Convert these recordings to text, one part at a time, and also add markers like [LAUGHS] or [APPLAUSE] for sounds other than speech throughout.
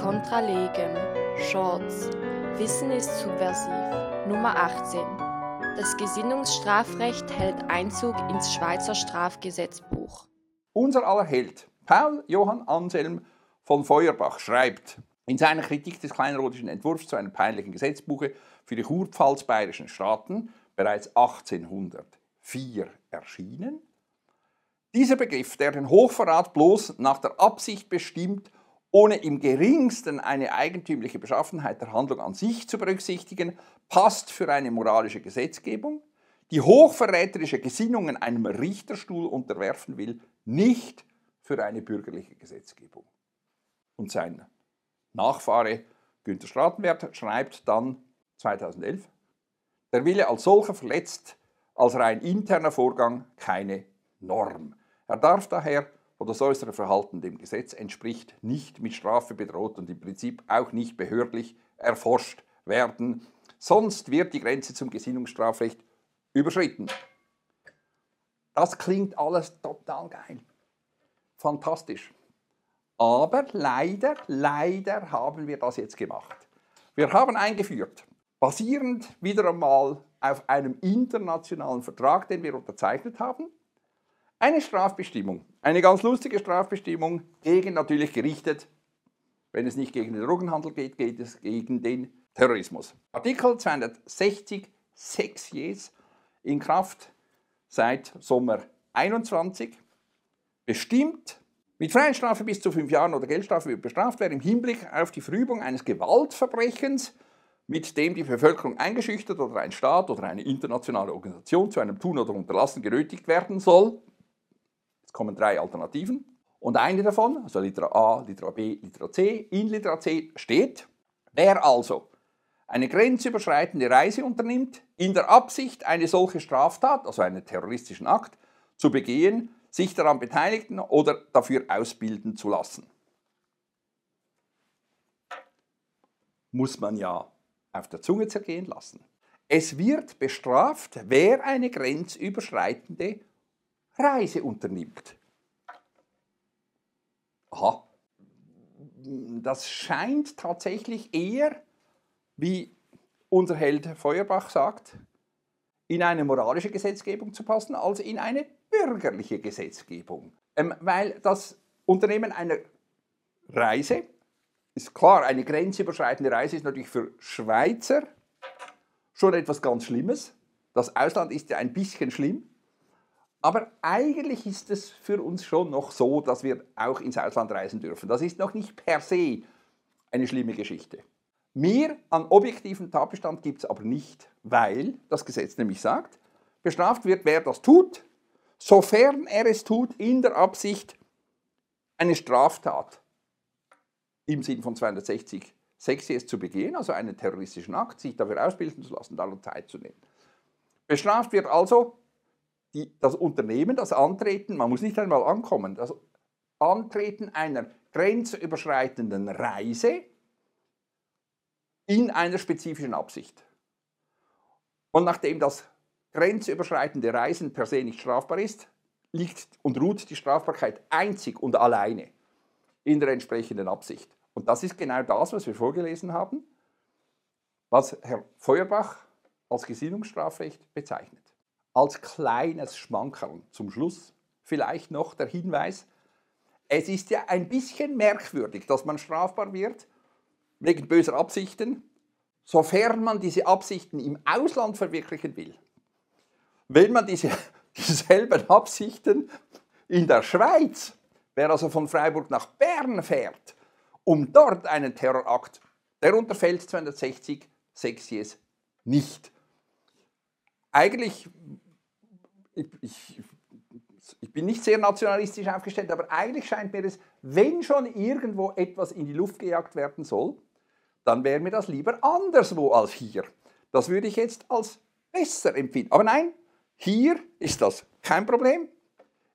Contra legem, Shorts, Wissen ist subversiv, Nummer 18. Das Gesinnungsstrafrecht hält Einzug ins Schweizer Strafgesetzbuch. Unser aller Held, Paul Johann Anselm von Feuerbach, schreibt in seiner Kritik des kleinrodischen Entwurfs zu einem peinlichen Gesetzbuche für die kurpfalz-bayerischen Staaten, bereits 1804 erschienen, dieser Begriff, der den Hochverrat bloß nach der Absicht bestimmt, ohne im geringsten eine eigentümliche Beschaffenheit der Handlung an sich zu berücksichtigen, passt für eine moralische Gesetzgebung, die hochverräterische Gesinnungen einem Richterstuhl unterwerfen will, nicht für eine bürgerliche Gesetzgebung. Und sein Nachfahre Günter Stratenwert schreibt dann 2011, der Wille als solcher verletzt als rein interner Vorgang keine Norm. Er darf daher, wo das äußere Verhalten dem Gesetz entspricht, nicht mit Strafe bedroht und im Prinzip auch nicht behördlich erforscht werden, sonst wird die Grenze zum Gesinnungsstrafrecht überschritten. Das klingt alles total geil. Fantastisch. Aber leider, leider haben wir das jetzt gemacht. Wir haben eingeführt, basierend wieder einmal auf einem internationalen Vertrag, den wir unterzeichnet haben, eine Strafbestimmung, eine ganz lustige Strafbestimmung, gegen natürlich gerichtet, wenn es nicht gegen den Drogenhandel geht, geht es gegen den Terrorismus. Artikel 260 6 Jes in Kraft seit Sommer 21 bestimmt, mit Freiheitsstrafe bis zu fünf Jahren oder Geldstrafe wird bestraft, wer im Hinblick auf die Verübung eines Gewaltverbrechens mit dem die Bevölkerung eingeschüchtert oder ein Staat oder eine internationale Organisation zu einem Tun oder Unterlassen genötigt werden soll. Jetzt kommen drei Alternativen. Und eine davon, also Litera A, Litera B, Litera C, in Litera C steht, wer also eine grenzüberschreitende Reise unternimmt, in der Absicht, eine solche Straftat, also einen terroristischen Akt, zu begehen, sich daran beteiligen oder dafür ausbilden zu lassen. Muss man ja auf der Zunge zergehen lassen. Es wird bestraft, wer eine grenzüberschreitende Reise unternimmt. Aha. Das scheint tatsächlich eher, wie unser Held Feuerbach sagt, in eine moralische Gesetzgebung zu passen, als in eine bürgerliche Gesetzgebung. Ähm, weil das Unternehmen einer Reise ist klar, eine grenzüberschreitende Reise ist natürlich für Schweizer schon etwas ganz Schlimmes. Das Ausland ist ja ein bisschen schlimm. Aber eigentlich ist es für uns schon noch so, dass wir auch ins Ausland reisen dürfen. Das ist noch nicht per se eine schlimme Geschichte. Mehr an objektiven Tatbestand gibt es aber nicht, weil das Gesetz nämlich sagt, bestraft wird, wer das tut, sofern er es tut in der Absicht, eine Straftat im Sinn von 260 6 zu begehen, also einen terroristischen Akt, sich dafür ausbilden zu lassen, daran Zeit zu nehmen. Bestraft wird also die, das Unternehmen, das Antreten, man muss nicht einmal ankommen, das Antreten einer grenzüberschreitenden Reise in einer spezifischen Absicht. Und nachdem das grenzüberschreitende Reisen per se nicht strafbar ist, liegt und ruht die Strafbarkeit einzig und alleine in der entsprechenden Absicht. Und das ist genau das, was wir vorgelesen haben, was Herr Feuerbach als Gesinnungsstrafrecht bezeichnet. Als kleines Schmankerl zum Schluss vielleicht noch der Hinweis, es ist ja ein bisschen merkwürdig, dass man strafbar wird wegen böser Absichten, sofern man diese Absichten im Ausland verwirklichen will. Wenn man diese, [LAUGHS] dieselben Absichten in der Schweiz, wer also von Freiburg nach Bern fährt, um dort einen Terrorakt, der unterfällt 260 Sexies nicht. Eigentlich, ich, ich, ich bin nicht sehr nationalistisch aufgestellt, aber eigentlich scheint mir es, wenn schon irgendwo etwas in die Luft gejagt werden soll, dann wäre mir das lieber anderswo als hier. Das würde ich jetzt als besser empfinden. Aber nein, hier ist das kein Problem.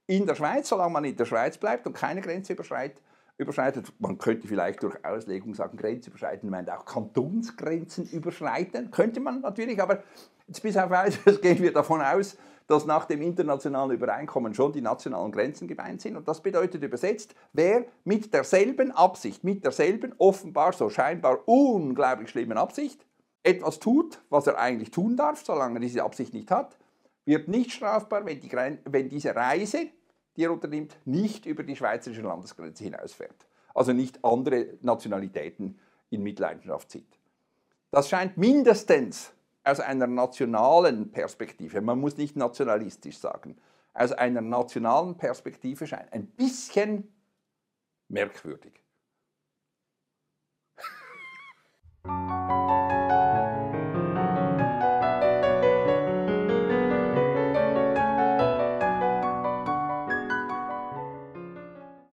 In der Schweiz, solange man in der Schweiz bleibt und keine Grenze überschreitet, überschreitet. Man könnte vielleicht durch Auslegung sagen, grenzüberschreitend meint auch Kantonsgrenzen überschreiten. Könnte man natürlich, aber bis auf weiteres [LAUGHS] gehen wir davon aus, dass nach dem internationalen Übereinkommen schon die nationalen Grenzen gemeint sind. Und das bedeutet übersetzt, wer mit derselben Absicht, mit derselben offenbar so scheinbar unglaublich schlimmen Absicht etwas tut, was er eigentlich tun darf, solange er diese Absicht nicht hat, wird nicht strafbar, wenn, die, wenn diese Reise, die er unternimmt, nicht über die schweizerische Landesgrenze hinausfährt. Also nicht andere Nationalitäten in Mitleidenschaft zieht. Das scheint mindestens aus einer nationalen Perspektive, man muss nicht nationalistisch sagen, aus einer nationalen Perspektive scheint ein bisschen merkwürdig.